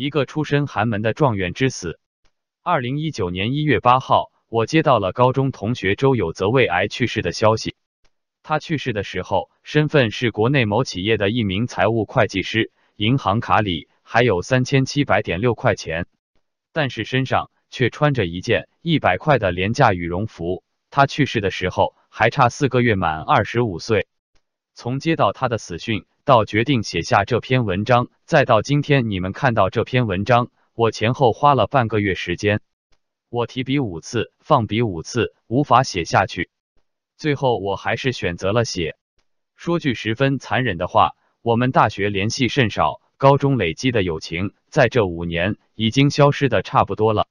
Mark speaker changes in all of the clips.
Speaker 1: 一个出身寒门的状元之死。二零一九年一月八号，我接到了高中同学周有泽胃癌去世的消息。他去世的时候，身份是国内某企业的一名财务会计师，银行卡里还有三千七百点六块钱，但是身上却穿着一件一百块的廉价羽绒服。他去世的时候还差四个月满二十五岁。从接到他的死讯到决定写下这篇文章，再到今天你们看到这篇文章。我前后花了半个月时间，我提笔五次，放笔五次，无法写下去。最后我还是选择了写。说句十分残忍的话，我们大学联系甚少，高中累积的友情，在这五年已经消失的差不多了。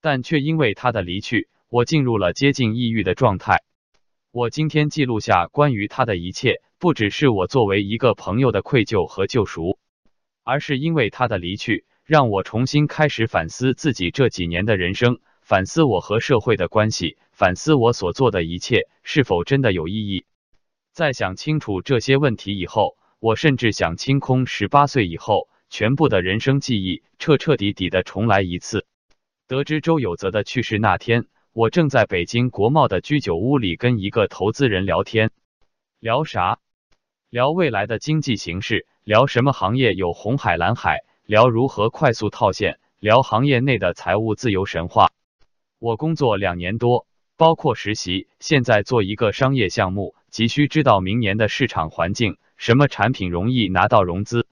Speaker 1: 但却因为他的离去，我进入了接近抑郁的状态。我今天记录下关于他的一切，不只是我作为一个朋友的愧疚和救赎，而是因为他的离去。让我重新开始反思自己这几年的人生，反思我和社会的关系，反思我所做的一切是否真的有意义。在想清楚这些问题以后，我甚至想清空十八岁以后全部的人生记忆，彻彻底底的重来一次。得知周有泽的去世那天，我正在北京国贸的居酒屋里跟一个投资人聊天，聊啥？聊未来的经济形势，聊什么行业有红海蓝海。聊如何快速套现，聊行业内的财务自由神话。我工作两年多，包括实习，现在做一个商业项目，急需知道明年的市场环境，什么产品容易拿到融资。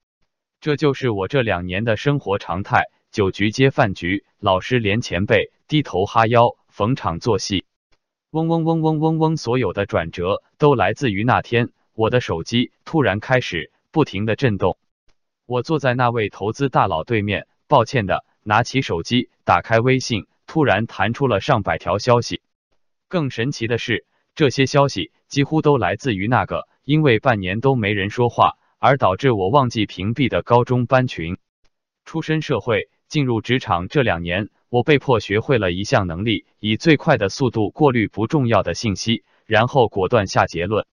Speaker 1: 这就是我这两年的生活常态：酒局接饭局，老师连前辈，低头哈腰，逢场作戏。嗡嗡嗡嗡嗡嗡，所有的转折都来自于那天，我的手机突然开始不停的震动。我坐在那位投资大佬对面，抱歉的拿起手机，打开微信，突然弹出了上百条消息。更神奇的是，这些消息几乎都来自于那个因为半年都没人说话而导致我忘记屏蔽的高中班群。出身社会，进入职场这两年，我被迫学会了一项能力：以最快的速度过滤不重要的信息，然后果断下结论。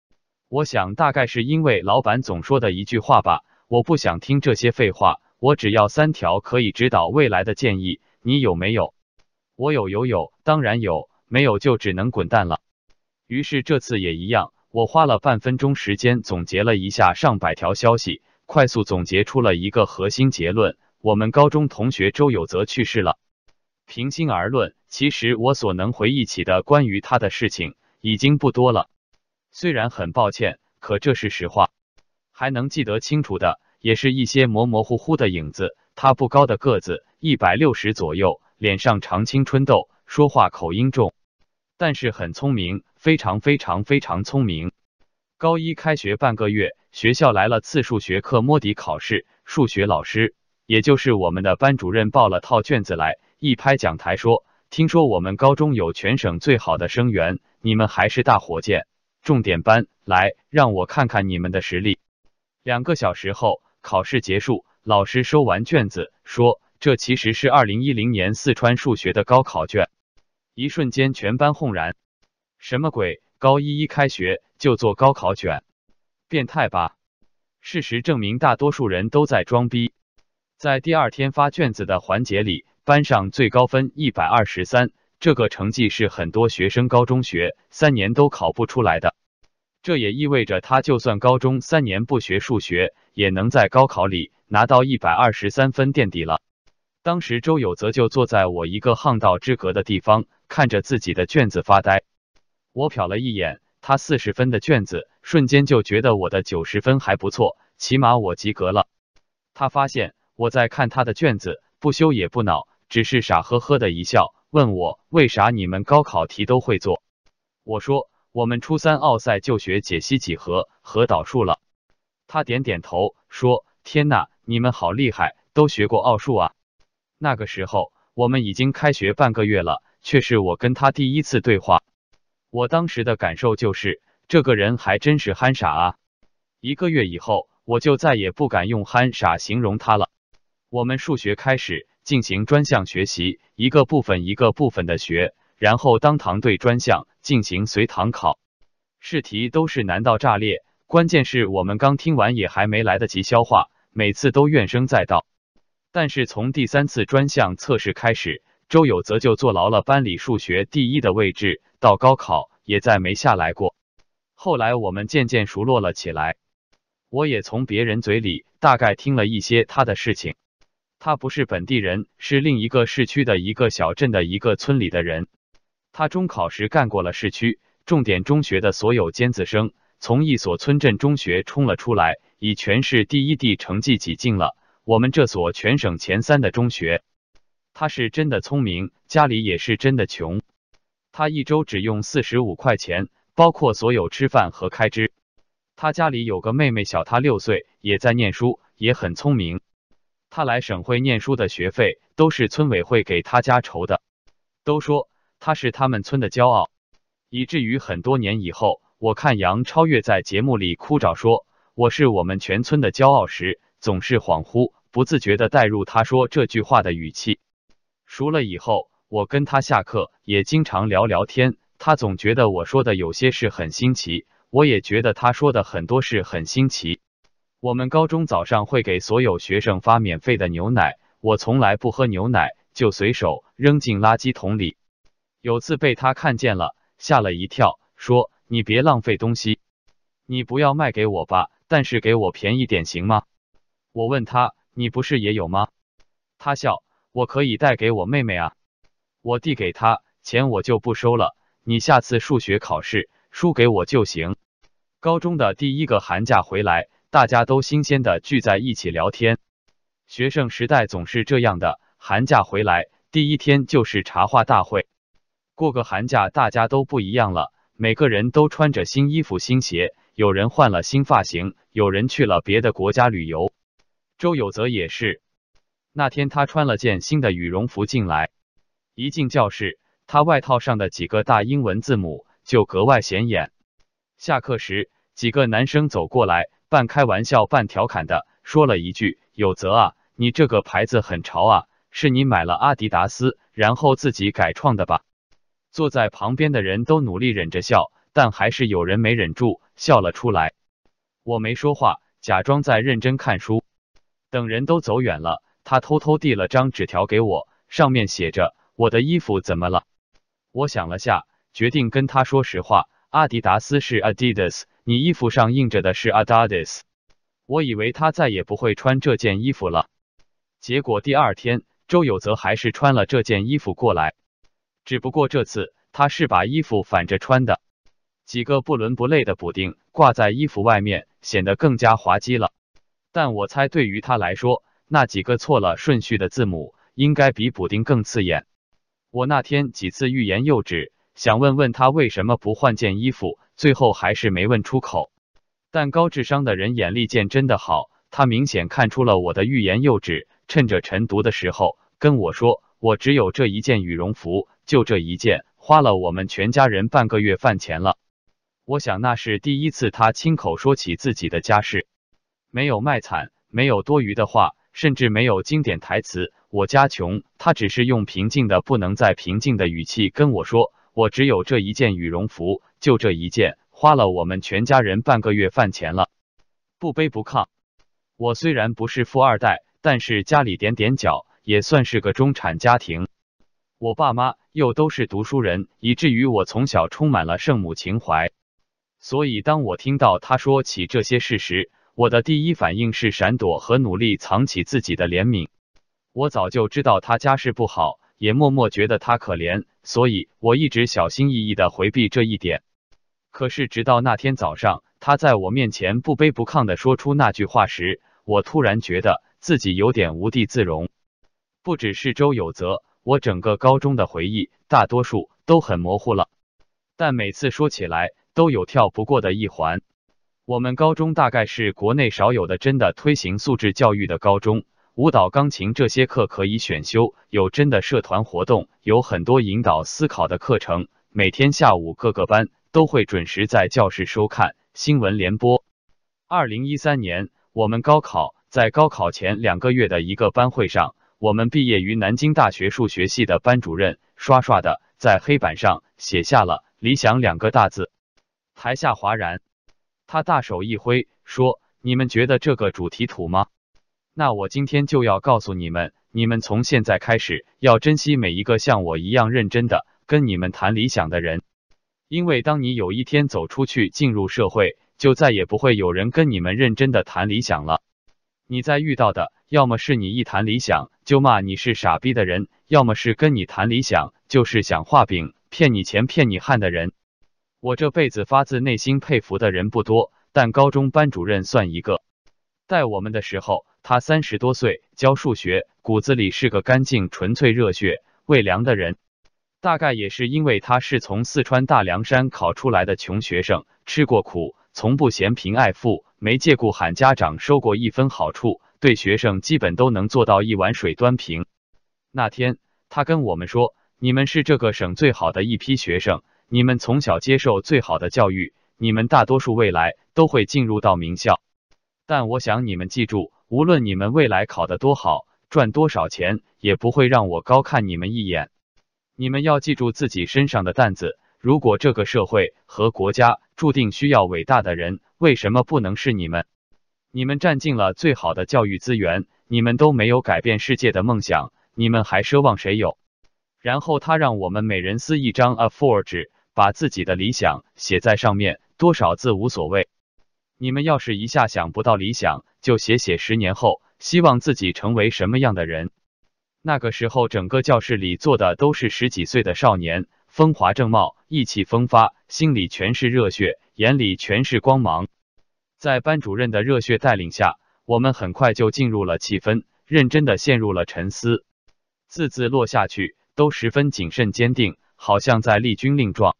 Speaker 1: 我想，大概是因为老板总说的一句话吧。我不想听这些废话，我只要三条可以指导未来的建议，你有没有？我有有有，当然有，没有就只能滚蛋了。于是这次也一样，我花了半分钟时间总结了一下上百条消息，快速总结出了一个核心结论：我们高中同学周有泽去世了。平心而论，其实我所能回忆起的关于他的事情已经不多了。虽然很抱歉，可这是实话。还能记得清楚的。也是一些模模糊糊的影子。他不高的个子，一百六十左右，脸上常青春痘，说话口音重，但是很聪明，非常非常非常聪明。高一开学半个月，学校来了次数学课摸底考试，数学老师，也就是我们的班主任报了套卷子来，一拍讲台说：“听说我们高中有全省最好的生源，你们还是大火箭，重点班，来让我看看你们的实力。”两个小时后。考试结束，老师收完卷子，说：“这其实是二零一零年四川数学的高考卷。”一瞬间，全班轰然：“什么鬼？高一一开学就做高考卷，变态吧？”事实证明，大多数人都在装逼。在第二天发卷子的环节里，班上最高分一百二十三，这个成绩是很多学生高中学三年都考不出来的。这也意味着，他就算高中三年不学数学，也能在高考里拿到一百二十三分垫底了。当时周有泽就坐在我一个巷道之隔的地方，看着自己的卷子发呆。我瞟了一眼他四十分的卷子，瞬间就觉得我的九十分还不错，起码我及格了。他发现我在看他的卷子，不羞也不恼，只是傻呵呵的一笑，问我为啥你们高考题都会做。我说。我们初三奥赛就学解析几何和导数了。他点点头说：“天呐，你们好厉害，都学过奥数啊！”那个时候我们已经开学半个月了，却是我跟他第一次对话。我当时的感受就是，这个人还真是憨傻啊！一个月以后，我就再也不敢用憨傻形容他了。我们数学开始进行专项学习，一个部分一个部分的学。然后当堂对专项进行随堂考，试题都是难到炸裂。关键是我们刚听完也还没来得及消化，每次都怨声载道。但是从第三次专项测试开始，周有泽就坐牢了班里数学第一的位置，到高考也再没下来过。后来我们渐渐熟络了起来，我也从别人嘴里大概听了一些他的事情。他不是本地人，是另一个市区的一个小镇的一个村里的人。他中考时干过了市区重点中学的所有尖子生，从一所村镇中学冲了出来，以全市第一的成绩挤进了。我们这所全省前三的中学，他是真的聪明，家里也是真的穷。他一周只用四十五块钱，包括所有吃饭和开支。他家里有个妹妹，小他六岁，也在念书，也很聪明。他来省会念书的学费都是村委会给他家筹的，都说他是他们村的骄傲，以至于很多年以后，我看杨超越在节目里哭着说我是我们全村的骄傲时。总是恍惚不自觉的带入他说这句话的语气。熟了以后，我跟他下课也经常聊聊天。他总觉得我说的有些事很新奇，我也觉得他说的很多事很新奇。我们高中早上会给所有学生发免费的牛奶，我从来不喝牛奶，就随手扔进垃圾桶里。有次被他看见了，吓了一跳，说：“你别浪费东西，你不要卖给我吧，但是给我便宜点行吗？”我问他：“你不是也有吗？”他笑：“我可以带给我妹妹啊。”我递给他钱，我就不收了。你下次数学考试输给我就行。高中的第一个寒假回来，大家都新鲜的聚在一起聊天。学生时代总是这样的，寒假回来第一天就是茶话大会。过个寒假，大家都不一样了，每个人都穿着新衣服、新鞋，有人换了新发型，有人去了别的国家旅游。周有泽也是，那天他穿了件新的羽绒服进来，一进教室，他外套上的几个大英文字母就格外显眼。下课时，几个男生走过来，半开玩笑半调侃的说了一句：“有泽啊，你这个牌子很潮啊，是你买了阿迪达斯，然后自己改创的吧？”坐在旁边的人都努力忍着笑，但还是有人没忍住笑了出来。我没说话，假装在认真看书。等人都走远了，他偷偷递了张纸条给我，上面写着：“我的衣服怎么了？”我想了下，决定跟他说实话：“阿迪达斯是 Adidas，你衣服上印着的是 Adidas。”我以为他再也不会穿这件衣服了，结果第二天，周有泽还是穿了这件衣服过来，只不过这次他是把衣服反着穿的，几个不伦不类的补丁挂在衣服外面，显得更加滑稽了。但我猜，对于他来说，那几个错了顺序的字母应该比补丁更刺眼。我那天几次欲言又止，想问问他为什么不换件衣服，最后还是没问出口。但高智商的人眼力见真的好，他明显看出了我的欲言又止，趁着晨读的时候跟我说：“我只有这一件羽绒服，就这一件，花了我们全家人半个月饭钱了。”我想那是第一次他亲口说起自己的家事。没有卖惨，没有多余的话，甚至没有经典台词。我家穷，他只是用平静的不能再平静的语气跟我说：“我只有这一件羽绒服，就这一件，花了我们全家人半个月饭钱了。”不卑不亢。我虽然不是富二代，但是家里点点脚也算是个中产家庭。我爸妈又都是读书人，以至于我从小充满了圣母情怀。所以当我听到他说起这些事时，我的第一反应是闪躲和努力藏起自己的怜悯。我早就知道他家世不好，也默默觉得他可怜，所以我一直小心翼翼的回避这一点。可是直到那天早上，他在我面前不卑不亢的说出那句话时，我突然觉得自己有点无地自容。不只是周有泽，我整个高中的回忆大多数都很模糊了，但每次说起来都有跳不过的一环。我们高中大概是国内少有的真的推行素质教育的高中，舞蹈、钢琴这些课可以选修，有真的社团活动，有很多引导思考的课程。每天下午各个班都会准时在教室收看新闻联播。二零一三年，我们高考在高考前两个月的一个班会上，我们毕业于南京大学数学系的班主任刷刷的在黑板上写下了“理想”两个大字，台下哗然。他大手一挥，说：“你们觉得这个主题土吗？那我今天就要告诉你们，你们从现在开始要珍惜每一个像我一样认真的跟你们谈理想的人，因为当你有一天走出去进入社会，就再也不会有人跟你们认真的谈理想了。你在遇到的，要么是你一谈理想就骂你是傻逼的人，要么是跟你谈理想就是想画饼骗你钱骗你汗的人。我这辈子发自内心佩服的人不多，但高中班主任算一个。在我们的时候，他三十多岁，教数学，骨子里是个干净、纯粹、热血、为良的人。大概也是因为他是从四川大凉山考出来的穷学生，吃过苦，从不嫌贫爱富，没借故喊家长收过一分好处，对学生基本都能做到一碗水端平。那天，他跟我们说：“你们是这个省最好的一批学生。”你们从小接受最好的教育，你们大多数未来都会进入到名校。但我想你们记住，无论你们未来考得多好，赚多少钱，也不会让我高看你们一眼。你们要记住自己身上的担子。如果这个社会和国家注定需要伟大的人，为什么不能是你们？你们占尽了最好的教育资源，你们都没有改变世界的梦想，你们还奢望谁有？然后他让我们每人撕一张 A4 纸。把自己的理想写在上面，多少字无所谓。你们要是一下想不到理想，就写写十年后希望自己成为什么样的人。那个时候，整个教室里坐的都是十几岁的少年，风华正茂，意气风发，心里全是热血，眼里全是光芒。在班主任的热血带领下，我们很快就进入了气氛，认真的陷入了沉思，字字落下去都十分谨慎坚定，好像在立军令状。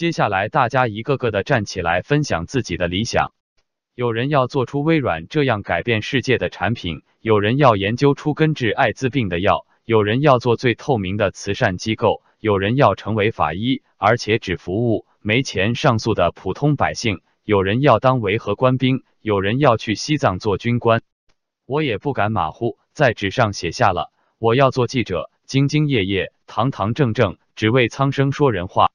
Speaker 1: 接下来，大家一个个的站起来，分享自己的理想。有人要做出微软这样改变世界的产品，有人要研究出根治艾滋病的药，有人要做最透明的慈善机构，有人要成为法医，而且只服务没钱上诉的普通百姓，有人要当维和官兵，有人要去西藏做军官。我也不敢马虎，在纸上写下了我要做记者，兢兢业业，堂堂正正，只为苍生说人话。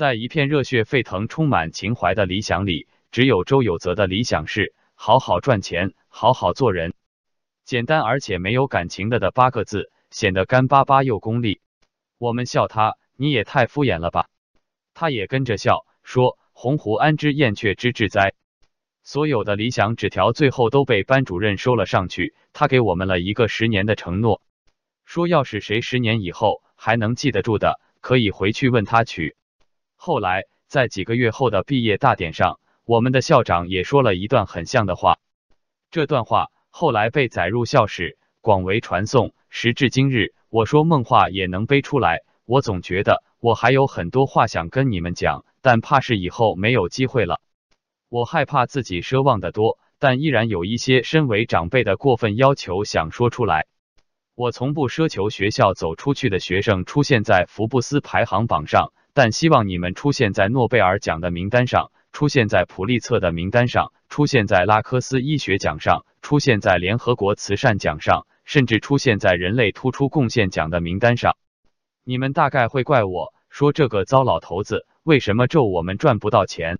Speaker 1: 在一片热血沸腾、充满情怀的理想里，只有周有泽的理想是好好赚钱、好好做人。简单而且没有感情的的八个字，显得干巴巴又功利。我们笑他，你也太敷衍了吧。他也跟着笑，说：“鸿鹄安知燕雀之志哉？”所有的理想纸条最后都被班主任收了上去。他给我们了一个十年的承诺，说要是谁十年以后还能记得住的，可以回去问他取。后来，在几个月后的毕业大典上，我们的校长也说了一段很像的话。这段话后来被载入校史，广为传颂。时至今日，我说梦话也能背出来。我总觉得我还有很多话想跟你们讲，但怕是以后没有机会了。我害怕自己奢望的多，但依然有一些身为长辈的过分要求想说出来。我从不奢求学校走出去的学生出现在福布斯排行榜上。但希望你们出现在诺贝尔奖的名单上，出现在普利策的名单上，出现在拉科斯医学奖上，出现在联合国慈善奖上，甚至出现在人类突出贡献奖的名单上。你们大概会怪我说这个糟老头子为什么咒我们赚不到钱？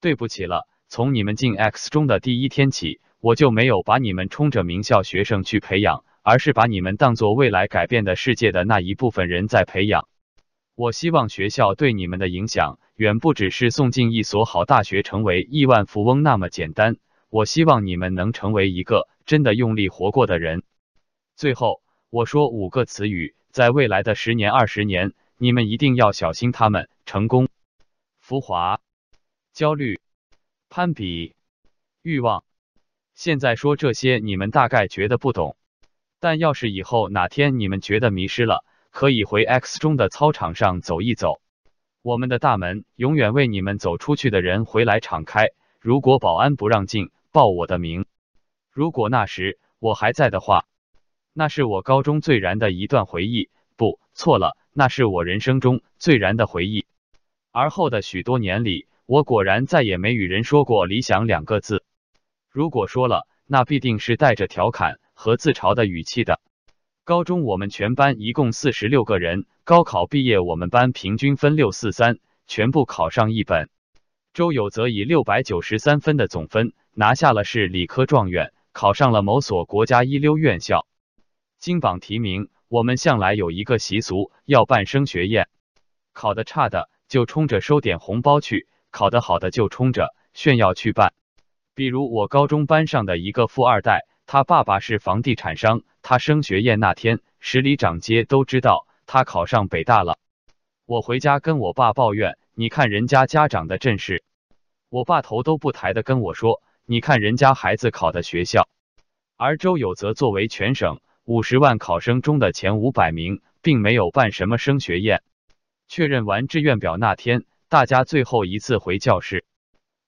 Speaker 1: 对不起了，从你们进 X 中的第一天起，我就没有把你们冲着名校学生去培养，而是把你们当做未来改变的世界的那一部分人在培养。我希望学校对你们的影响远不只是送进一所好大学、成为亿万富翁那么简单。我希望你们能成为一个真的用力活过的人。最后，我说五个词语，在未来的十年、二十年，你们一定要小心他们：成功、浮华、焦虑、攀比、欲望。现在说这些，你们大概觉得不懂，但要是以后哪天你们觉得迷失了，可以回 X 中的操场上走一走，我们的大门永远为你们走出去的人回来敞开。如果保安不让进，报我的名。如果那时我还在的话，那是我高中最燃的一段回忆。不，错了，那是我人生中最燃的回忆。而后的许多年里，我果然再也没与人说过理想两个字。如果说了，那必定是带着调侃和自嘲的语气的。高中我们全班一共四十六个人，高考毕业我们班平均分六四三，全部考上一本。周有则以六百九十三分的总分拿下了市理科状元，考上了某所国家一流院校，金榜题名。我们向来有一个习俗，要办升学宴，考得差的就冲着收点红包去，考得好的就冲着炫耀去办。比如我高中班上的一个富二代，他爸爸是房地产商，他升学宴那天，十里长街都知道他考上北大了。我回家跟我爸抱怨，你看人家家长的阵势，我爸头都不抬的跟我说，你看人家孩子考的学校。而周有泽作为全省。五十万考生中的前五百名，并没有办什么升学宴。确认完志愿表那天，大家最后一次回教室，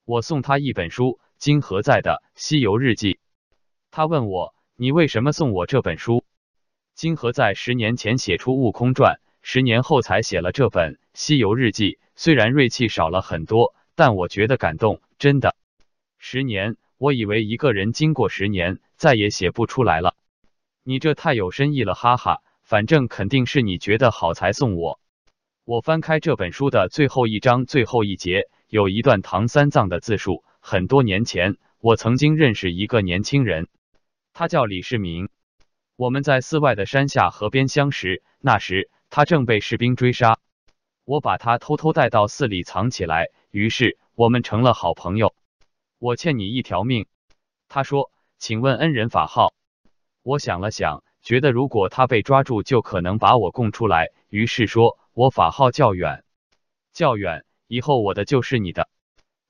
Speaker 1: 我送他一本书，金何在的《西游日记》。他问我：“你为什么送我这本书？”金何在十年前写出《悟空传》，十年后才写了这本《西游日记》。虽然锐气少了很多，但我觉得感动。真的，十年，我以为一个人经过十年，再也写不出来了。你这太有深意了，哈哈！反正肯定是你觉得好才送我。我翻开这本书的最后一章最后一节，有一段唐三藏的自述。很多年前，我曾经认识一个年轻人，他叫李世民。我们在寺外的山下河边相识，那时他正被士兵追杀，我把他偷偷带到寺里藏起来，于是我们成了好朋友。我欠你一条命。他说：“请问恩人法号？”我想了想，觉得如果他被抓住，就可能把我供出来，于是说：“我法号较远，较远，以后我的就是你的。”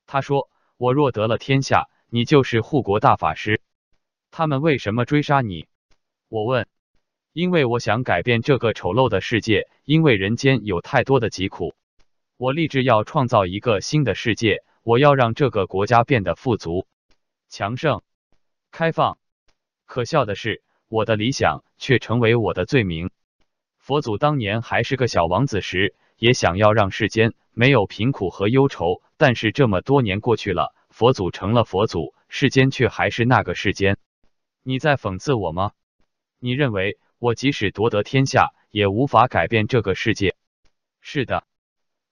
Speaker 1: 他说：“我若得了天下，你就是护国大法师。”他们为什么追杀你？我问。因为我想改变这个丑陋的世界，因为人间有太多的疾苦。我立志要创造一个新的世界，我要让这个国家变得富足、强盛、开放。可笑的是。我的理想却成为我的罪名。佛祖当年还是个小王子时，也想要让世间没有贫苦和忧愁。但是这么多年过去了，佛祖成了佛祖，世间却还是那个世间。你在讽刺我吗？你认为我即使夺得天下，也无法改变这个世界？是的，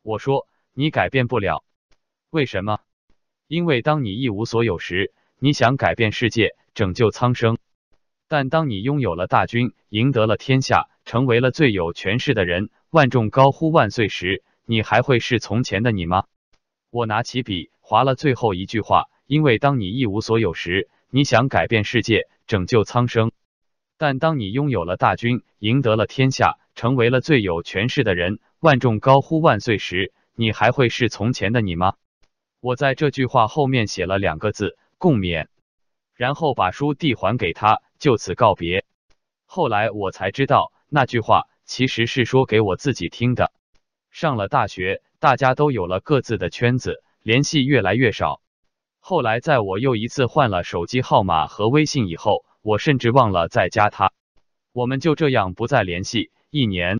Speaker 1: 我说你改变不了。为什么？因为当你一无所有时，你想改变世界，拯救苍生。但当你拥有了大军，赢得了天下，成为了最有权势的人，万众高呼万岁时，你还会是从前的你吗？我拿起笔划了最后一句话，因为当你一无所有时，你想改变世界，拯救苍生；但当你拥有了大军，赢得了天下，成为了最有权势的人，万众高呼万岁时，你还会是从前的你吗？我在这句话后面写了两个字：共勉。然后把书递还给他，就此告别。后来我才知道，那句话其实是说给我自己听的。上了大学，大家都有了各自的圈子，联系越来越少。后来在我又一次换了手机号码和微信以后，我甚至忘了再加他。我们就这样不再联系，一年、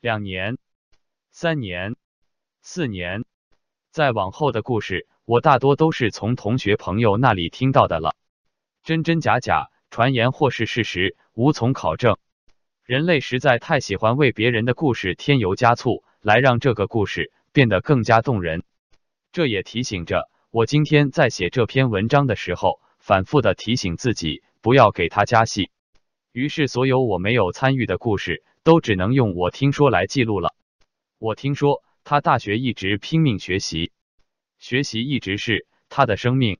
Speaker 1: 两年、三年、四年，再往后的故事，我大多都是从同学朋友那里听到的了。真真假假，传言或是事实，无从考证。人类实在太喜欢为别人的故事添油加醋，来让这个故事变得更加动人。这也提醒着我，今天在写这篇文章的时候，反复的提醒自己，不要给他加戏。于是，所有我没有参与的故事，都只能用我听说来记录了。我听说他大学一直拼命学习，学习一直是他的生命。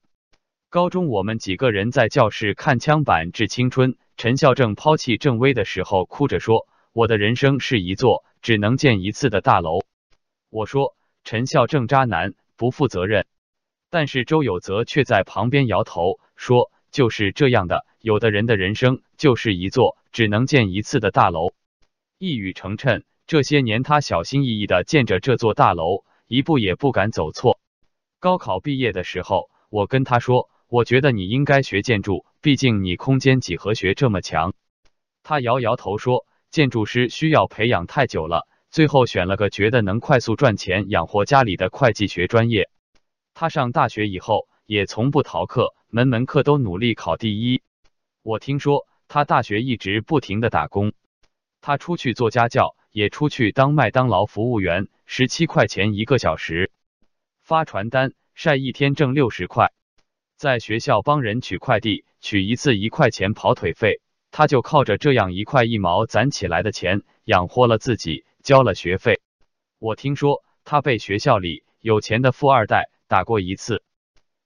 Speaker 1: 高中，我们几个人在教室看枪版《致青春》，陈孝正抛弃郑微的时候，哭着说：“我的人生是一座只能建一次的大楼。”我说：“陈孝正渣男，不负责任。”但是周有泽却在旁边摇头说：“就是这样的，有的人的人生就是一座只能建一次的大楼。”一语成谶，这些年他小心翼翼的建着这座大楼，一步也不敢走错。高考毕业的时候，我跟他说。我觉得你应该学建筑，毕竟你空间几何学这么强。他摇摇头说，建筑师需要培养太久了，最后选了个觉得能快速赚钱养活家里的会计学专业。他上大学以后也从不逃课，门门课都努力考第一。我听说他大学一直不停的打工，他出去做家教，也出去当麦当劳服务员，十七块钱一个小时，发传单晒一天挣六十块。在学校帮人取快递，取一次一块钱跑腿费，他就靠着这样一块一毛攒起来的钱养活了自己，交了学费。我听说他被学校里有钱的富二代打过一次。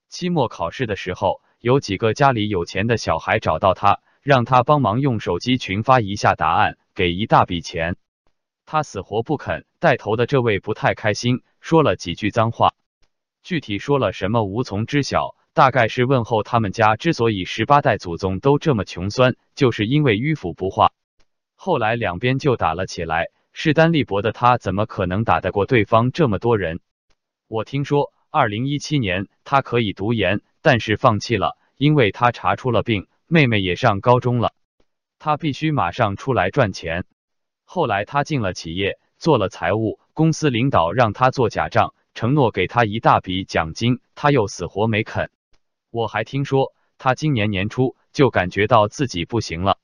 Speaker 1: 期末考试的时候，有几个家里有钱的小孩找到他，让他帮忙用手机群发一下答案，给一大笔钱。他死活不肯。带头的这位不太开心，说了几句脏话，具体说了什么无从知晓。大概是问候他们家之所以十八代祖宗都这么穷酸，就是因为迂腐不化。后来两边就打了起来。势单力薄的他怎么可能打得过对方这么多人？我听说，二零一七年他可以读研，但是放弃了，因为他查出了病，妹妹也上高中了，他必须马上出来赚钱。后来他进了企业，做了财务，公司领导让他做假账，承诺给他一大笔奖金，他又死活没肯。我还听说，他今年年初就感觉到自己不行了，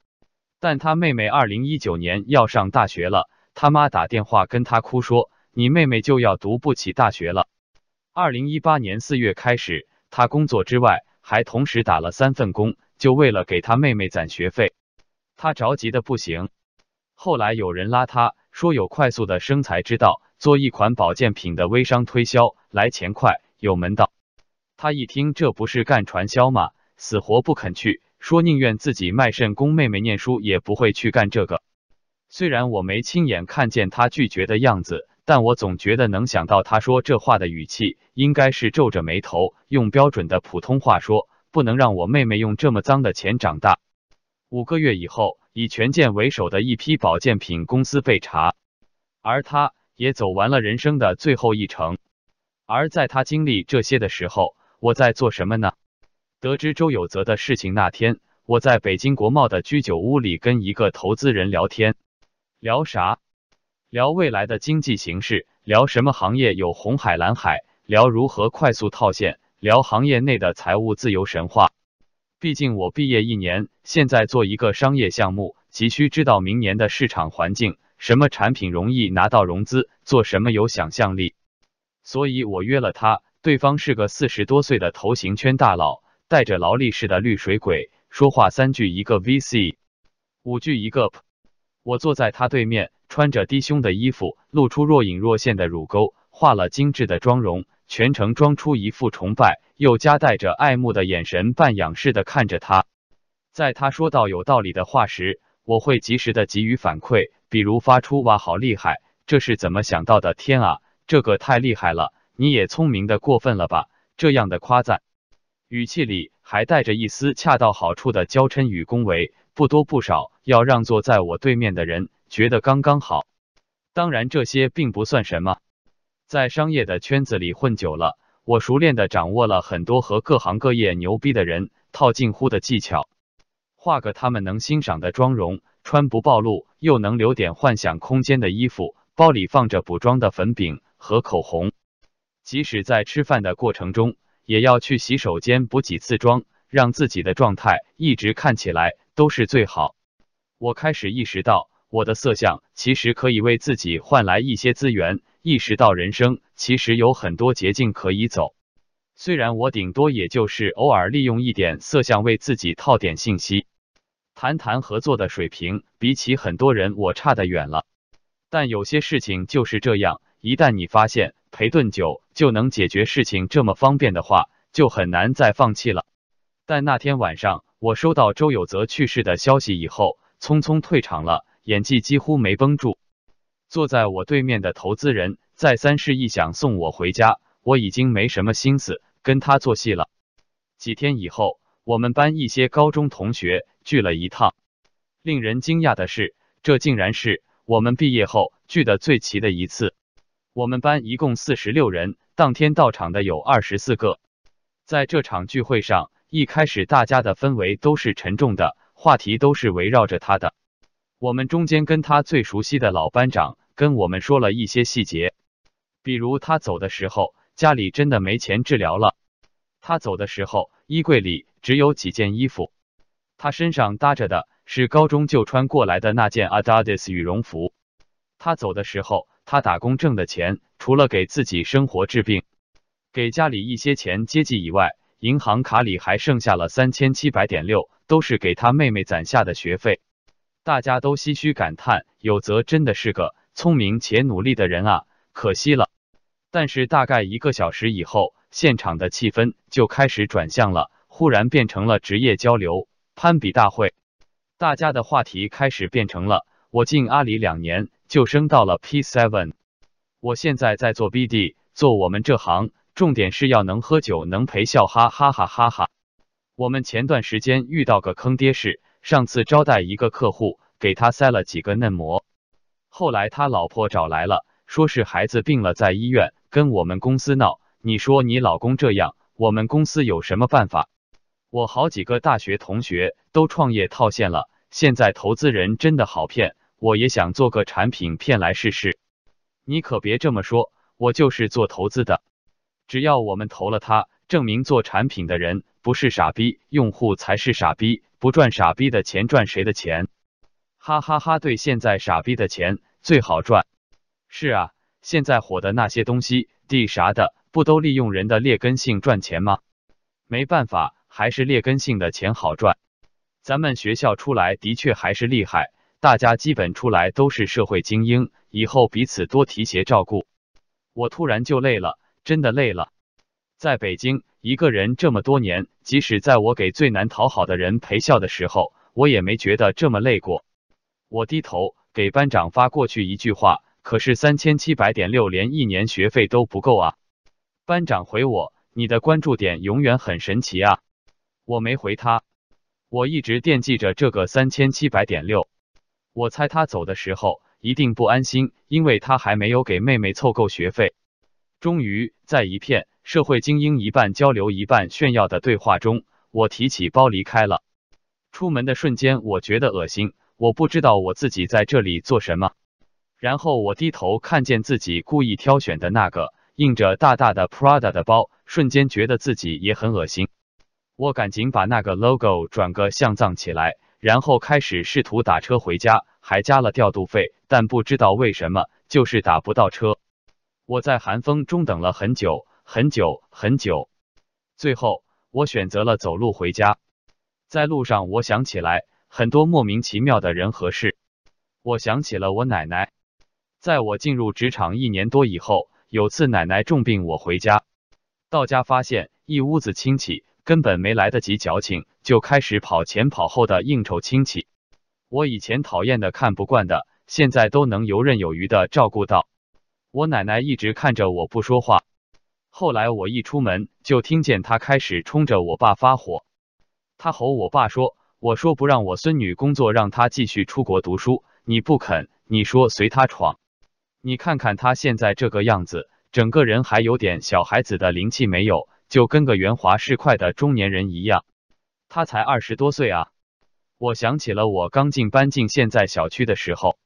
Speaker 1: 但他妹妹二零一九年要上大学了。他妈打电话跟他哭说：“你妹妹就要读不起大学了。”二零一八年四月开始，他工作之外还同时打了三份工，就为了给他妹妹攒学费。他着急的不行。后来有人拉他说有快速的生财之道，做一款保健品的微商推销，来钱快，有门道。他一听这不是干传销吗？死活不肯去，说宁愿自己卖肾供妹妹念书，也不会去干这个。虽然我没亲眼看见他拒绝的样子，但我总觉得能想到他说这话的语气，应该是皱着眉头，用标准的普通话说：“不能让我妹妹用这么脏的钱长大。”五个月以后，以权健为首的一批保健品公司被查，而他也走完了人生的最后一程。而在他经历这些的时候，我在做什么呢？得知周有泽的事情那天，我在北京国贸的居酒屋里跟一个投资人聊天。聊啥？聊未来的经济形势，聊什么行业有红海蓝海，聊如何快速套现，聊行业内的财务自由神话。毕竟我毕业一年，现在做一个商业项目，急需知道明年的市场环境，什么产品容易拿到融资，做什么有想象力。所以我约了他，对方是个四十多岁的头型圈大佬，带着劳力士的绿水鬼，说话三句一个 VC，五句一个。我坐在他对面，穿着低胸的衣服，露出若隐若现的乳沟，化了精致的妆容，全程装出一副崇拜又夹带着爱慕的眼神，半仰视的看着他。在他说到有道理的话时，我会及时的给予反馈，比如发出“哇，好厉害，这是怎么想到的？天啊，这个太厉害了！你也聪明的过分了吧？”这样的夸赞，语气里还带着一丝恰到好处的娇嗔与恭维。不多不少，要让坐在我对面的人觉得刚刚好。当然，这些并不算什么。在商业的圈子里混久了，我熟练的掌握了很多和各行各业牛逼的人套近乎的技巧，画个他们能欣赏的妆容，穿不暴露又能留点幻想空间的衣服，包里放着补妆的粉饼和口红。即使在吃饭的过程中，也要去洗手间补几次妆，让自己的状态一直看起来。都是最好。我开始意识到，我的色相其实可以为自己换来一些资源，意识到人生其实有很多捷径可以走。虽然我顶多也就是偶尔利用一点色相为自己套点信息，谈谈合作的水平，比起很多人我差得远了。但有些事情就是这样，一旦你发现陪顿酒就能解决事情这么方便的话，就很难再放弃了。但那天晚上。我收到周有泽去世的消息以后，匆匆退场了，演技几乎没绷住。坐在我对面的投资人再三示意想送我回家，我已经没什么心思跟他做戏了。几天以后，我们班一些高中同学聚了一趟，令人惊讶的是，这竟然是我们毕业后聚的最齐的一次。我们班一共四十六人，当天到场的有二十四个。在这场聚会上。一开始大家的氛围都是沉重的，话题都是围绕着他的。我们中间跟他最熟悉的老班长跟我们说了一些细节，比如他走的时候家里真的没钱治疗了，他走的时候衣柜里只有几件衣服，他身上搭着的是高中就穿过来的那件 Adidas 羽绒服。他走的时候，他打工挣的钱除了给自己生活治病，给家里一些钱接济以外。银行卡里还剩下了三千七百点六，都是给他妹妹攒下的学费。大家都唏嘘感叹，有泽真的是个聪明且努力的人啊，可惜了。但是大概一个小时以后，现场的气氛就开始转向了，忽然变成了职业交流、攀比大会。大家的话题开始变成了：我进阿里两年就升到了 P seven，我现在在做 BD，做我们这行，重点是要能喝酒，能陪笑，哈哈哈哈哈。我们前段时间遇到个坑爹事，上次招待一个客户，给他塞了几个嫩模，后来他老婆找来了，说是孩子病了，在医院。跟我们公司闹，你说你老公这样，我们公司有什么办法？我好几个大学同学都创业套现了，现在投资人真的好骗，我也想做个产品骗来试试。你可别这么说，我就是做投资的，只要我们投了他，证明做产品的人不是傻逼，用户才是傻逼，不赚傻逼的钱，赚谁的钱？哈哈哈，对，现在傻逼的钱最好赚。是啊。现在火的那些东西，地啥的，不都利用人的劣根性赚钱吗？没办法，还是劣根性的钱好赚。咱们学校出来的确还是厉害，大家基本出来都是社会精英，以后彼此多提携照顾。我突然就累了，真的累了。在北京一个人这么多年，即使在我给最难讨好的人陪笑的时候，我也没觉得这么累过。我低头给班长发过去一句话。可是三千七百点六连一年学费都不够啊！班长回我，你的关注点永远很神奇啊！我没回他，我一直惦记着这个三千七百点六。我猜他走的时候一定不安心，因为他还没有给妹妹凑够学费。终于在一片社会精英一半交流一半炫耀的对话中，我提起包离开了。出门的瞬间，我觉得恶心，我不知道我自己在这里做什么。然后我低头看见自己故意挑选的那个印着大大的 Prada 的包，瞬间觉得自己也很恶心。我赶紧把那个 logo 转个相藏起来，然后开始试图打车回家，还加了调度费，但不知道为什么就是打不到车。我在寒风中等了很久很久很久，最后我选择了走路回家。在路上，我想起来很多莫名其妙的人和事，我想起了我奶奶。在我进入职场一年多以后，有次奶奶重病，我回家，到家发现一屋子亲戚，根本没来得及矫情，就开始跑前跑后的应酬亲戚。我以前讨厌的、看不惯的，现在都能游刃有余的照顾到。我奶奶一直看着我不说话，后来我一出门，就听见她开始冲着我爸发火，她吼我爸说：“我说不让我孙女工作，让她继续出国读书，你不肯，你说随她闯。”你看看她现在这个样子，整个人还有点小孩子的灵气没有，就跟个圆滑市侩的中年人一样。她才二十多岁啊！我想起了我刚进搬进现在小区的时候，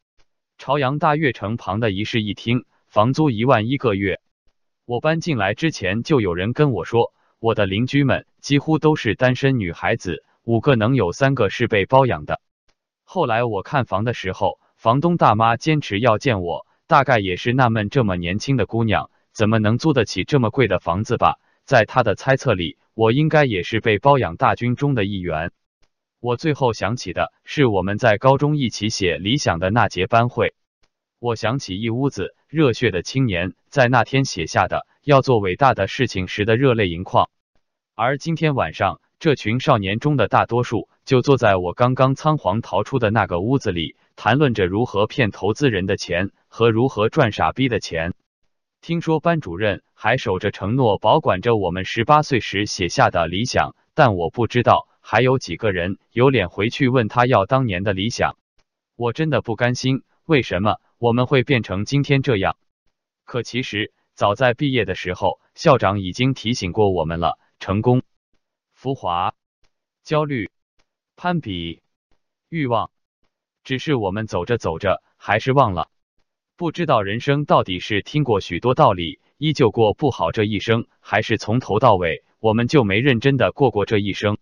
Speaker 1: 朝阳大悦城旁的一室一厅，房租一万一个月。我搬进来之前就有人跟我说，我的邻居们几乎都是单身女孩子，五个能有三个是被包养的。后来我看房的时候，房东大妈坚持要见我。大概也是纳闷，这么年轻的姑娘怎么能租得起这么贵的房子吧？在他的猜测里，我应该也是被包养大军中的一员。我最后想起的是我们在高中一起写理想的那节班会，我想起一屋子热血的青年在那天写下的要做伟大的事情时的热泪盈眶，而今天晚上，这群少年中的大多数就坐在我刚刚仓皇逃出的那个屋子里。谈论着如何骗投资人的钱和如何赚傻逼的钱。听说班主任还守着承诺保管着我们十八岁时写下的理想，但我不知道还有几个人有脸回去问他要当年的理想。我真的不甘心，为什么我们会变成今天这样？可其实早在毕业的时候，校长已经提醒过我们了：成功、浮华、焦虑、攀比、欲望。只是我们走着走着，还是忘了，不知道人生到底是听过许多道理，依旧过不好这一生，还是从头到尾我们就没认真的过过这一生。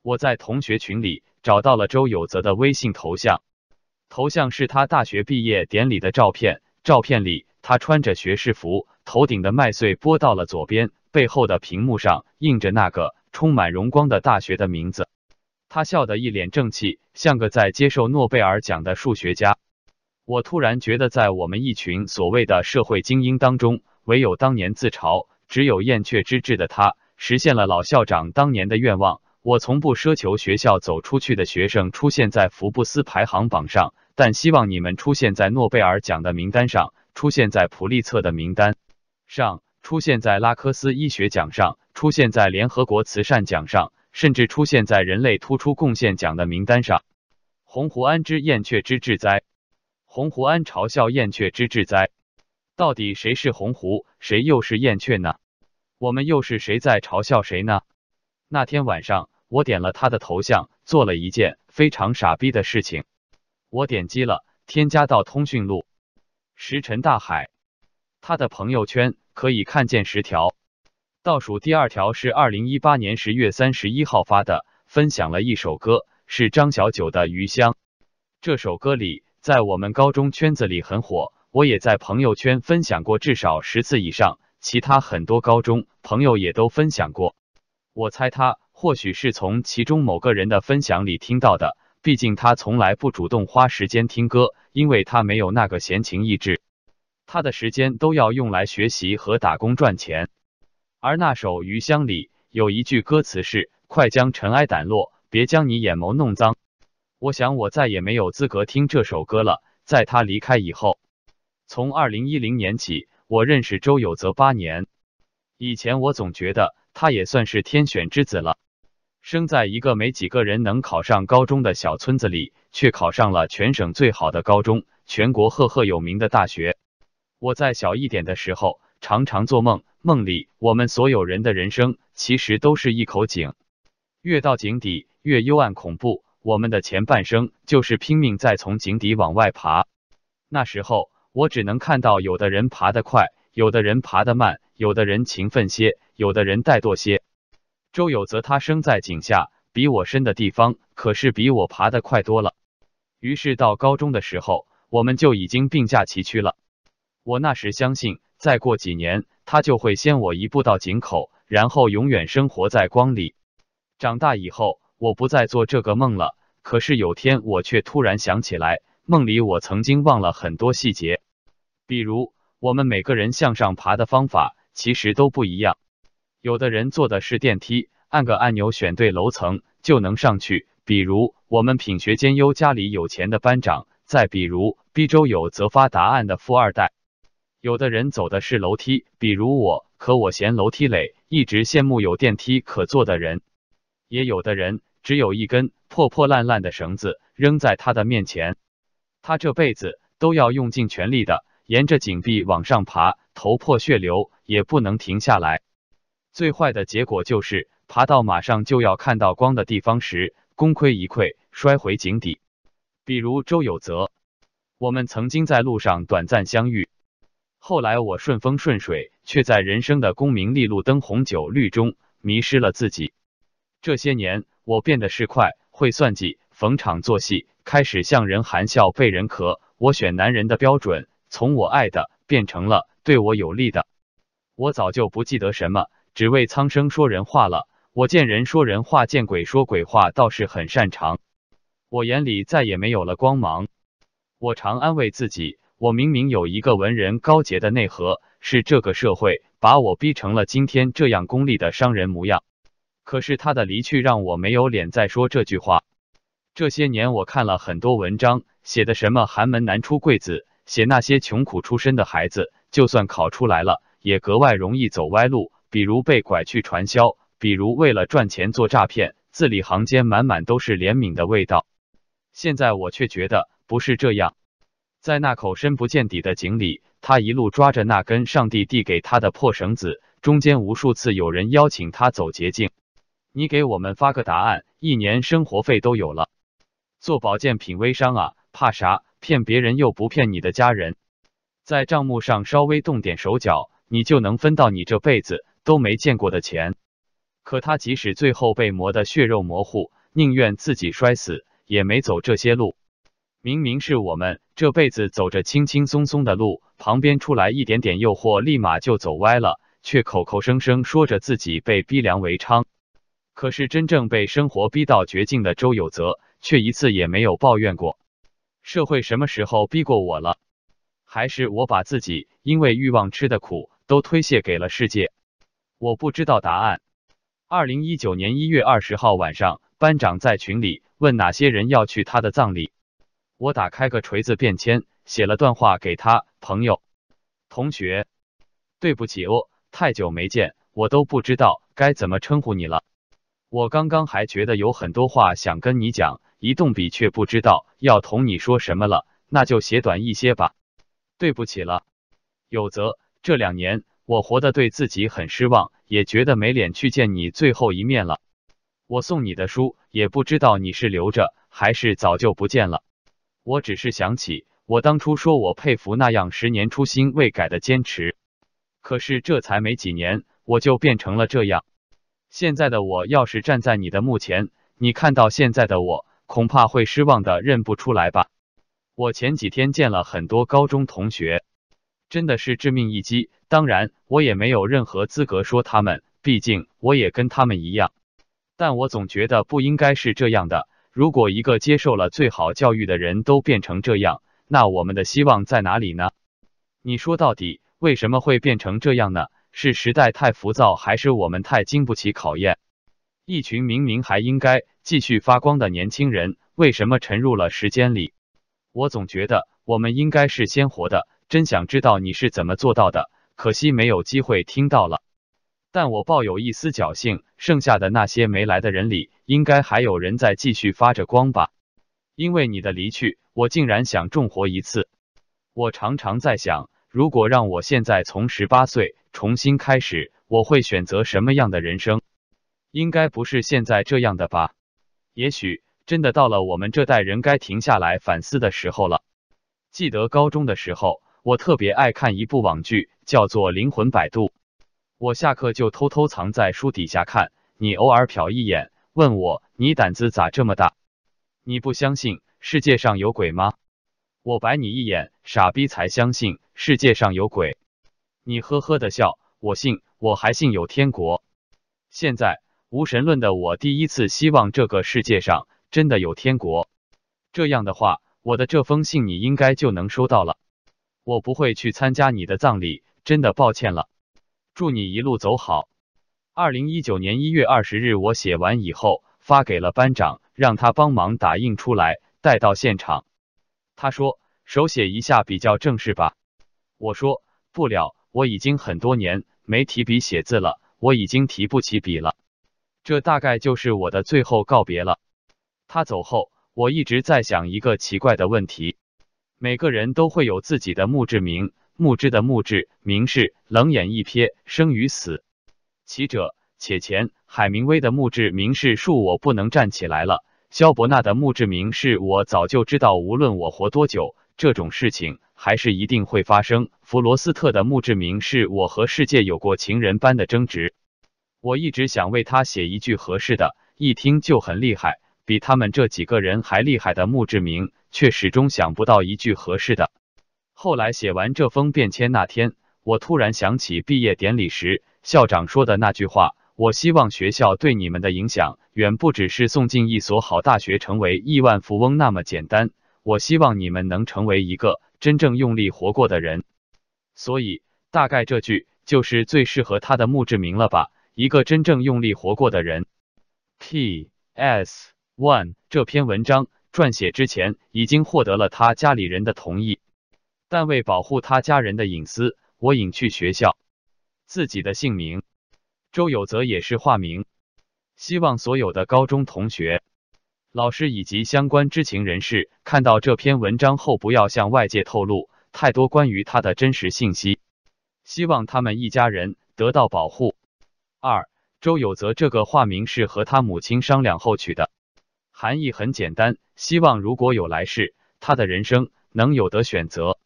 Speaker 1: 我在同学群里找到了周有泽的微信头像，头像是他大学毕业典礼的照片，照片里他穿着学士服，头顶的麦穗拨到了左边，背后的屏幕上印着那个充满荣光的大学的名字。他笑得一脸正气，像个在接受诺贝尔奖的数学家。我突然觉得，在我们一群所谓的社会精英当中，唯有当年自嘲只有燕雀之志的他，实现了老校长当年的愿望。我从不奢求学校走出去的学生出现在福布斯排行榜上，但希望你们出现在诺贝尔奖的名单上，出现在普利策的名单上，出现在拉科斯医学奖上，出现在联合国慈善奖上，甚至出现在人类突出贡献奖的名单上。鸿鹄安知燕雀之志哉？鸿鹄安嘲笑燕雀之志哉？到底谁是鸿鹄，谁又是燕雀呢？我们又是谁在嘲笑谁呢？那天晚上。我点了他的头像，做了一件非常傻逼的事情。我点击了添加到通讯录，石沉大海。他的朋友圈可以看见十条，倒数第二条是二零一八年十月三十一号发的，分享了一首歌，是张小九的《余香》。这首歌里在我们高中圈子里很火，我也在朋友圈分享过至少十次以上，其他很多高中朋友也都分享过。我猜他。或许是从其中某个人的分享里听到的，毕竟他从来不主动花时间听歌，因为他没有那个闲情逸致，他的时间都要用来学习和打工赚钱。而那首《余香》里有一句歌词是“快将尘埃掸落，别将你眼眸弄脏”。我想我再也没有资格听这首歌了。在他离开以后，从二零一零年起，我认识周有泽八年。以前我总觉得他也算是天选之子了。生在一个没几个人能考上高中的小村子里，却考上了全省最好的高中，全国赫赫有名的大学。我在小一点的时候，常常做梦，梦里我们所有人的人生其实都是一口井，越到井底越幽暗恐怖。我们的前半生就是拼命在从井底往外爬。那时候我只能看到，有的人爬得快，有的人爬得慢，有的人勤奋些，有的人怠惰些。周有泽他生在井下，比我深的地方，可是比我爬得快多了。于是到高中的时候，我们就已经并驾齐驱了。我那时相信，再过几年，他就会先我一步到井口，然后永远生活在光里。长大以后，我不再做这个梦了。可是有天，我却突然想起来，梦里我曾经忘了很多细节，比如我们每个人向上爬的方法其实都不一样。有的人坐的是电梯，按个按钮选对楼层就能上去。比如我们品学兼优、家里有钱的班长，再比如逼周有则发答案的富二代。有的人走的是楼梯，比如我，可我嫌楼梯累，一直羡慕有电梯可坐的人。也有的人只有一根破破烂烂的绳子扔在他的面前，他这辈子都要用尽全力的沿着井壁往上爬，头破血流也不能停下来。最坏的结果就是，爬到马上就要看到光的地方时，功亏一篑，摔回井底。比如周有泽，我们曾经在路上短暂相遇，后来我顺风顺水，却在人生的功名利禄灯红酒绿中迷失了自己。这些年，我变得是快，会算计，逢场作戏，开始向人含笑被人咳。我选男人的标准，从我爱的变成了对我有利的。我早就不记得什么。只为苍生说人话了。我见人说人话，见鬼说鬼话，倒是很擅长。我眼里再也没有了光芒。我常安慰自己，我明明有一个文人高洁的内核，是这个社会把我逼成了今天这样功利的商人模样。可是他的离去让我没有脸再说这句话。这些年我看了很多文章，写的什么寒门难出贵子，写那些穷苦出身的孩子，就算考出来了，也格外容易走歪路。比如被拐去传销，比如为了赚钱做诈骗，字里行间满满都是怜悯的味道。现在我却觉得不是这样，在那口深不见底的井里，他一路抓着那根上帝递给他的破绳子，中间无数次有人邀请他走捷径。你给我们发个答案，一年生活费都有了。做保健品微商啊，怕啥？骗别人又不骗你的家人，在账目上稍微动点手脚，你就能分到你这辈子。都没见过的钱，可他即使最后被磨得血肉模糊，宁愿自己摔死，也没走这些路。明明是我们这辈子走着轻轻松松的路，旁边出来一点点诱惑，立马就走歪了，却口口声声说着自己被逼良为娼。可是真正被生活逼到绝境的周有泽，却一次也没有抱怨过。社会什么时候逼过我了？还是我把自己因为欲望吃的苦都推卸给了世界？我不知道答案。二零一九年一月二十号晚上，班长在群里问哪些人要去他的葬礼，我打开个锤子便签，写了段话给他朋友、同学。对不起哦，太久没见，我都不知道该怎么称呼你了。我刚刚还觉得有很多话想跟你讲，一动笔却不知道要同你说什么了，那就写短一些吧。对不起了，有则这两年我活得对自己很失望，也觉得没脸去见你最后一面了。我送你的书也不知道你是留着还是早就不见了。我只是想起我当初说我佩服那样十年初心未改的坚持，可是这才没几年我就变成了这样。现在的我要是站在你的墓前，你看到现在的我，恐怕会失望的认不出来吧。我前几天见了很多高中同学，真的是致命一击。当然，我也没有任何资格说他们，毕竟我也跟他们一样。但我总觉得不应该是这样的。如果一个接受了最好教育的人都变成这样，那我们的希望在哪里呢？你说到底为什么会变成这样呢？是时代太浮躁，还是我们太经不起考验？一群明明还应该继续发光的年轻人，为什么沉入了时间里？我总觉得我们应该是鲜活的，真想知道你是怎么做到的，可惜没有机会听到了。但我抱有一丝侥幸，剩下的那些没来的人里，应该还有人在继续发着光吧。因为你的离去，我竟然想重活一次。我常常在想，如果让我现在从十八岁重新开始，我会选择什么样的人生？应该不是现在这样的吧？也许。真的到了我们这代人该停下来反思的时候了。记得高中的时候，我特别爱看一部网剧，叫做《灵魂摆渡》。我下课就偷偷藏在书底下看，你偶尔瞟一眼，问我你胆子咋这么大？你不相信世界上有鬼吗？我白你一眼，傻逼才相信世界上有鬼。你呵呵的笑，我信，我还信有天国。现在无神论的我，第一次希望这个世界上。真的有天国？这样的话，我的这封信你应该就能收到了。我不会去参加你的葬礼，真的抱歉了。祝你一路走好。二零一九年一月二十日，我写完以后发给了班长，让他帮忙打印出来带到现场。他说手写一下比较正式吧。我说不了，我已经很多年没提笔写字了，我已经提不起笔了。这大概就是我的最后告别了。他走后，我一直在想一个奇怪的问题：每个人都会有自己的墓志铭，墓志的墓志铭是冷眼一瞥，生与死，其者且前。海明威的墓志铭是恕我不能站起来了。萧伯纳的墓志铭是我早就知道，无论我活多久，这种事情还是一定会发生。弗罗斯特的墓志铭是我和世界有过情人般的争执。我一直想为他写一句合适的，一听就很厉害。比他们这几个人还厉害的墓志铭，却始终想不到一句合适的。后来写完这封便签那天，我突然想起毕业典礼时校长说的那句话：“我希望学校对你们的影响，远不只是送进一所好大学，成为亿万富翁那么简单。我希望你们能成为一个真正用力活过的人。”所以，大概这句就是最适合他的墓志铭了吧？一个真正用力活过的人。P.S. One 这篇文章撰写之前已经获得了他家里人的同意，但为保护他家人的隐私，我隐去学校自己的姓名周有泽也是化名。希望所有的高中同学、老师以及相关知情人士看到这篇文章后，不要向外界透露太多关于他的真实信息。希望他们一家人得到保护。二周有泽这个化名是和他母亲商量后取的。含义很简单，希望如果有来世，他的人生能有得选择。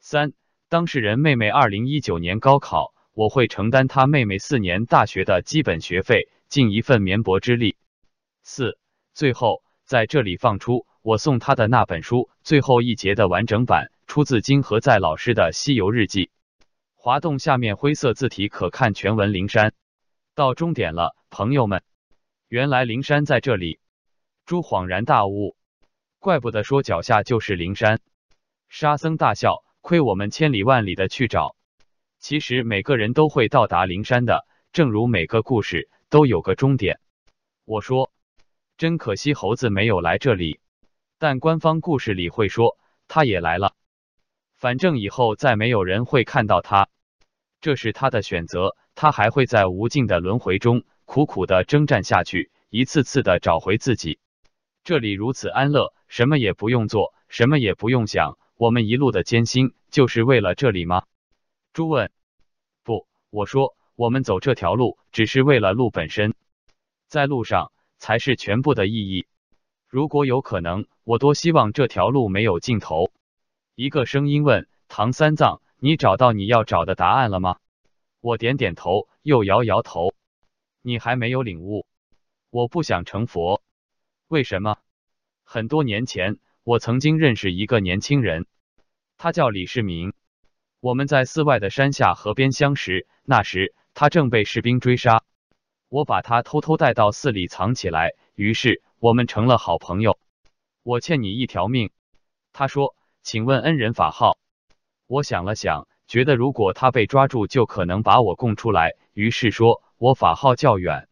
Speaker 1: 三，当事人妹妹二零一九年高考，我会承担她妹妹四年大学的基本学费，尽一份绵薄之力。四，最后在这里放出我送她的那本书最后一节的完整版，出自金河在老师的西游日记。滑动下面灰色字体可看全文。灵山到终点了，朋友们。原来灵山在这里。朱恍然大悟，怪不得说脚下就是灵山。沙僧大笑，亏我们千里万里的去找，其实每个人都会到达灵山的，正如每个故事都有个终点。我说，真可惜猴子没有来这里，但官方故事里会说他也来了。反正以后再没有人会看到他，这是他的选择，他还会在无尽的轮回中苦苦的征战下去，一次次的找回自己。这里如此安乐，什么也不用做，什么也不用想。我们一路的艰辛，就是为了这里吗？猪问。不，我说，我们走这条路，只是为了路本身，在路上才是全部的意义。如果有可能，我多希望这条路没有尽头。一个声音问唐三藏：“你找到你要找的答案了吗？”我点点头，又摇摇头。你还没有领悟。我不想成佛。为什么？很多年前，我曾经认识一个年轻人，他叫李世民。我们在寺外的山下河边相识，那时他正被士兵追杀，我把他偷偷带到寺里藏起来，于是我们成了好朋友。我欠你一条命。他说：“请问恩人法号？”我想了想，觉得如果他被抓住，就可能把我供出来，于是说：“我法号较远，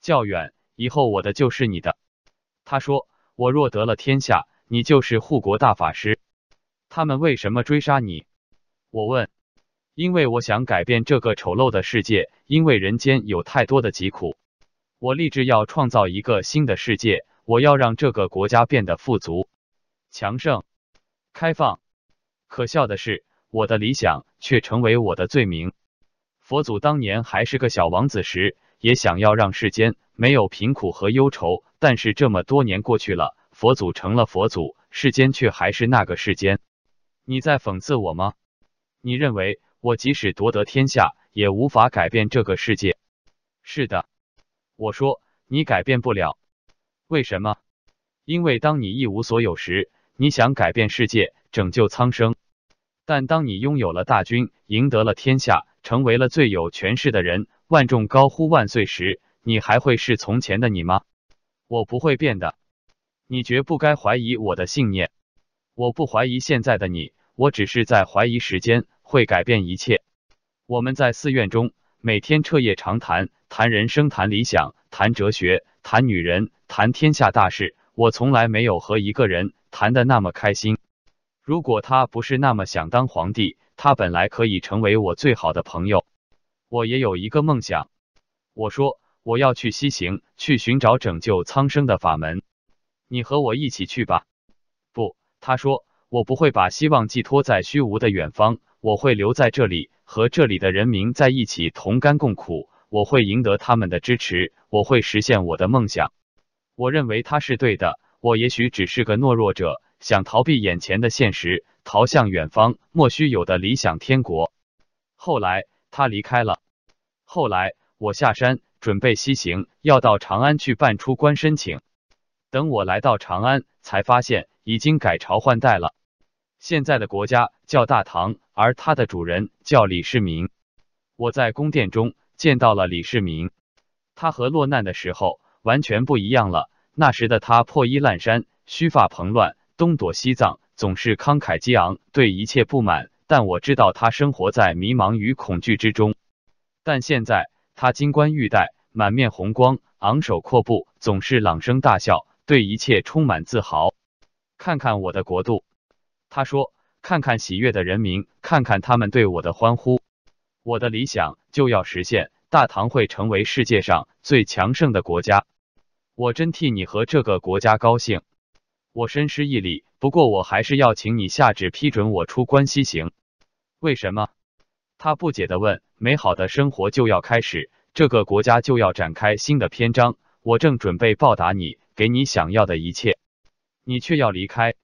Speaker 1: 较远，以后我的就是你的。”他说：“我若得了天下，你就是护国大法师。他们为什么追杀你？”我问：“因为我想改变这个丑陋的世界，因为人间有太多的疾苦。我立志要创造一个新的世界，我要让这个国家变得富足、强盛、开放。可笑的是，我的理想却成为我的罪名。佛祖当年还是个小王子时，也想要让世间没有贫苦和忧愁。”但是这么多年过去了，佛祖成了佛祖，世间却还是那个世间。你在讽刺我吗？你认为我即使夺得天下，也无法改变这个世界？是的，我说你改变不了。为什么？因为当你一无所有时，你想改变世界，拯救苍生；但当你拥有了大军，赢得了天下，成为了最有权势的人，万众高呼万岁时，你还会是从前的你吗？我不会变的，你绝不该怀疑我的信念。我不怀疑现在的你，我只是在怀疑时间会改变一切。我们在寺院中每天彻夜长谈，谈人生，谈理想，谈哲学，谈女人，谈天下大事。我从来没有和一个人谈的那么开心。如果他不是那么想当皇帝，他本来可以成为我最好的朋友。我也有一个梦想。我说。我要去西行，去寻找拯救苍生的法门。你和我一起去吧。不，他说，我不会把希望寄托在虚无的远方，我会留在这里，和这里的人民在一起同甘共苦。我会赢得他们的支持，我会实现我的梦想。我认为他是对的。我也许只是个懦弱者，想逃避眼前的现实，逃向远方莫须有的理想天国。后来他离开了。后来我下山。准备西行，要到长安去办出关申请。等我来到长安，才发现已经改朝换代了。现在的国家叫大唐，而它的主人叫李世民。我在宫殿中见到了李世民，他和落难的时候完全不一样了。那时的他破衣烂衫，须发蓬乱，东躲西藏，总是慷慨激昂，对一切不满。但我知道他生活在迷茫与恐惧之中。但现在。他金冠玉带，满面红光，昂首阔步，总是朗声大笑，对一切充满自豪。看看我的国度，他说，看看喜悦的人民，看看他们对我的欢呼，我的理想就要实现，大唐会成为世界上最强盛的国家。我真替你和这个国家高兴。我深施一礼，不过我还是要请你下旨批准我出关西行。为什么？他不解的问：“美好的生活就要开始，这个国家就要展开新的篇章。我正准备报答你，给你想要的一切，你却要离开。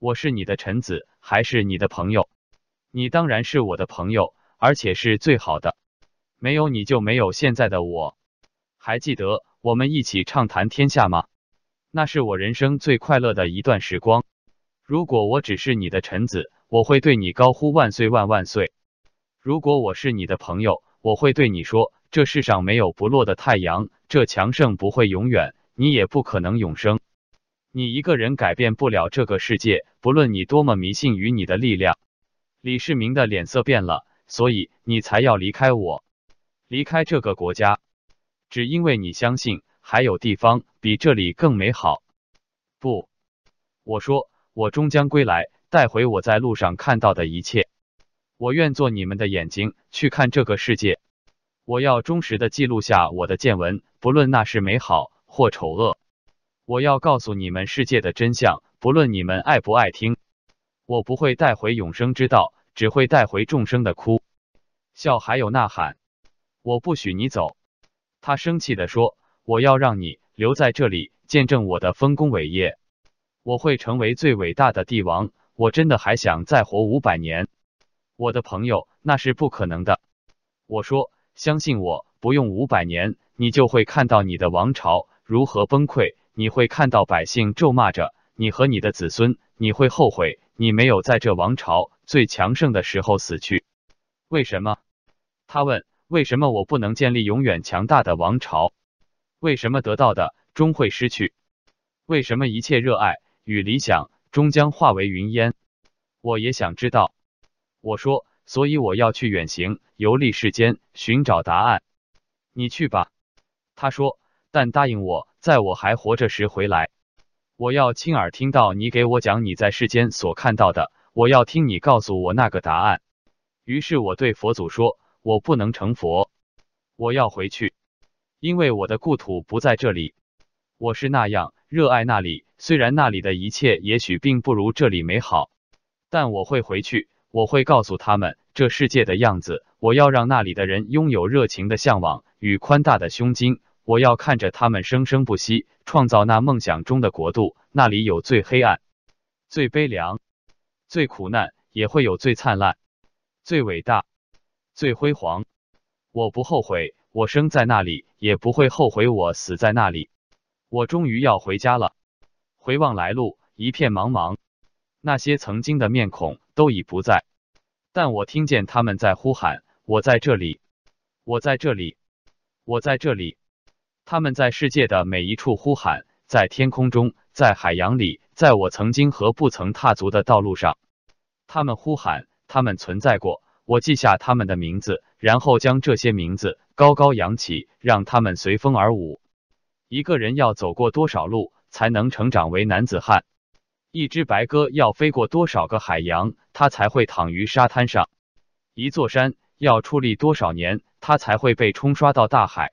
Speaker 1: 我是你的臣子，还是你的朋友？你当然是我的朋友，而且是最好的。没有你就没有现在的我。还记得我们一起畅谈天下吗？那是我人生最快乐的一段时光。如果我只是你的臣子，我会对你高呼万岁万万岁。”如果我是你的朋友，我会对你说：“这世上没有不落的太阳，这强盛不会永远，你也不可能永生。你一个人改变不了这个世界，不论你多么迷信于你的力量。李世民的脸色变了，所以你才要离开我，离开这个国家，只因为你相信还有地方比这里更美好。不，我说我终将归来，带回我在路上看到的一切。我愿做你们的眼睛，去看这个世界。我要忠实的记录下我的见闻，不论那是美好或丑恶。我要告诉你们世界的真相，不论你们爱不爱听。我不会带回永生之道，只会带回众生的哭笑，还有呐喊。我不许你走。他生气地说：“我要让你留在这里，见证我的丰功伟业。我会成为最伟大的帝王。我真的还想再活五百年。”我的朋友，那是不可能的。我说：“相信我，不用五百年，你就会看到你的王朝如何崩溃。”你会看到百姓咒骂着你和你的子孙，你会后悔你没有在这王朝最强盛的时候死去。为什么？他问。为什么我不能建立永远强大的王朝？为什么得到的终会失去？为什么一切热爱与理想终将化为云烟？我也想知道。我说，所以我要去远行，游历世间，寻找答案。你去吧。他说。但答应我，在我还活着时回来。我要亲耳听到你给我讲你在世间所看到的，我要听你告诉我那个答案。于是我对佛祖说：“我不能成佛，我要回去，因为我的故土不在这里。我是那样热爱那里，虽然那里的一切也许并不如这里美好，但我会回去。我会告诉他们这世界的样子。我要让那里的人拥有热情的向往与宽大的胸襟。”我要看着他们生生不息，创造那梦想中的国度。那里有最黑暗、最悲凉、最苦难，也会有最灿烂、最伟大、最辉煌。我不后悔我生在那里，也不会后悔我死在那里。我终于要回家了。回望来路，一片茫茫，那些曾经的面孔都已不在，但我听见他们在呼喊：“我在这里，我在这里，我在这里。”他们在世界的每一处呼喊，在天空中，在海洋里，在我曾经和不曾踏足的道路上，他们呼喊，他们存在过。我记下他们的名字，然后将这些名字高高扬起，让他们随风而舞。一个人要走过多少路，才能成长为男子汉？一只白鸽要飞过多少个海洋，它才会躺于沙滩上？一座山要矗立多少年，它才会被冲刷到大海？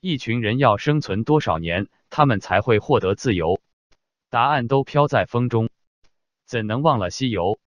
Speaker 1: 一群人要生存多少年，他们才会获得自由？答案都飘在风中，怎能忘了西游？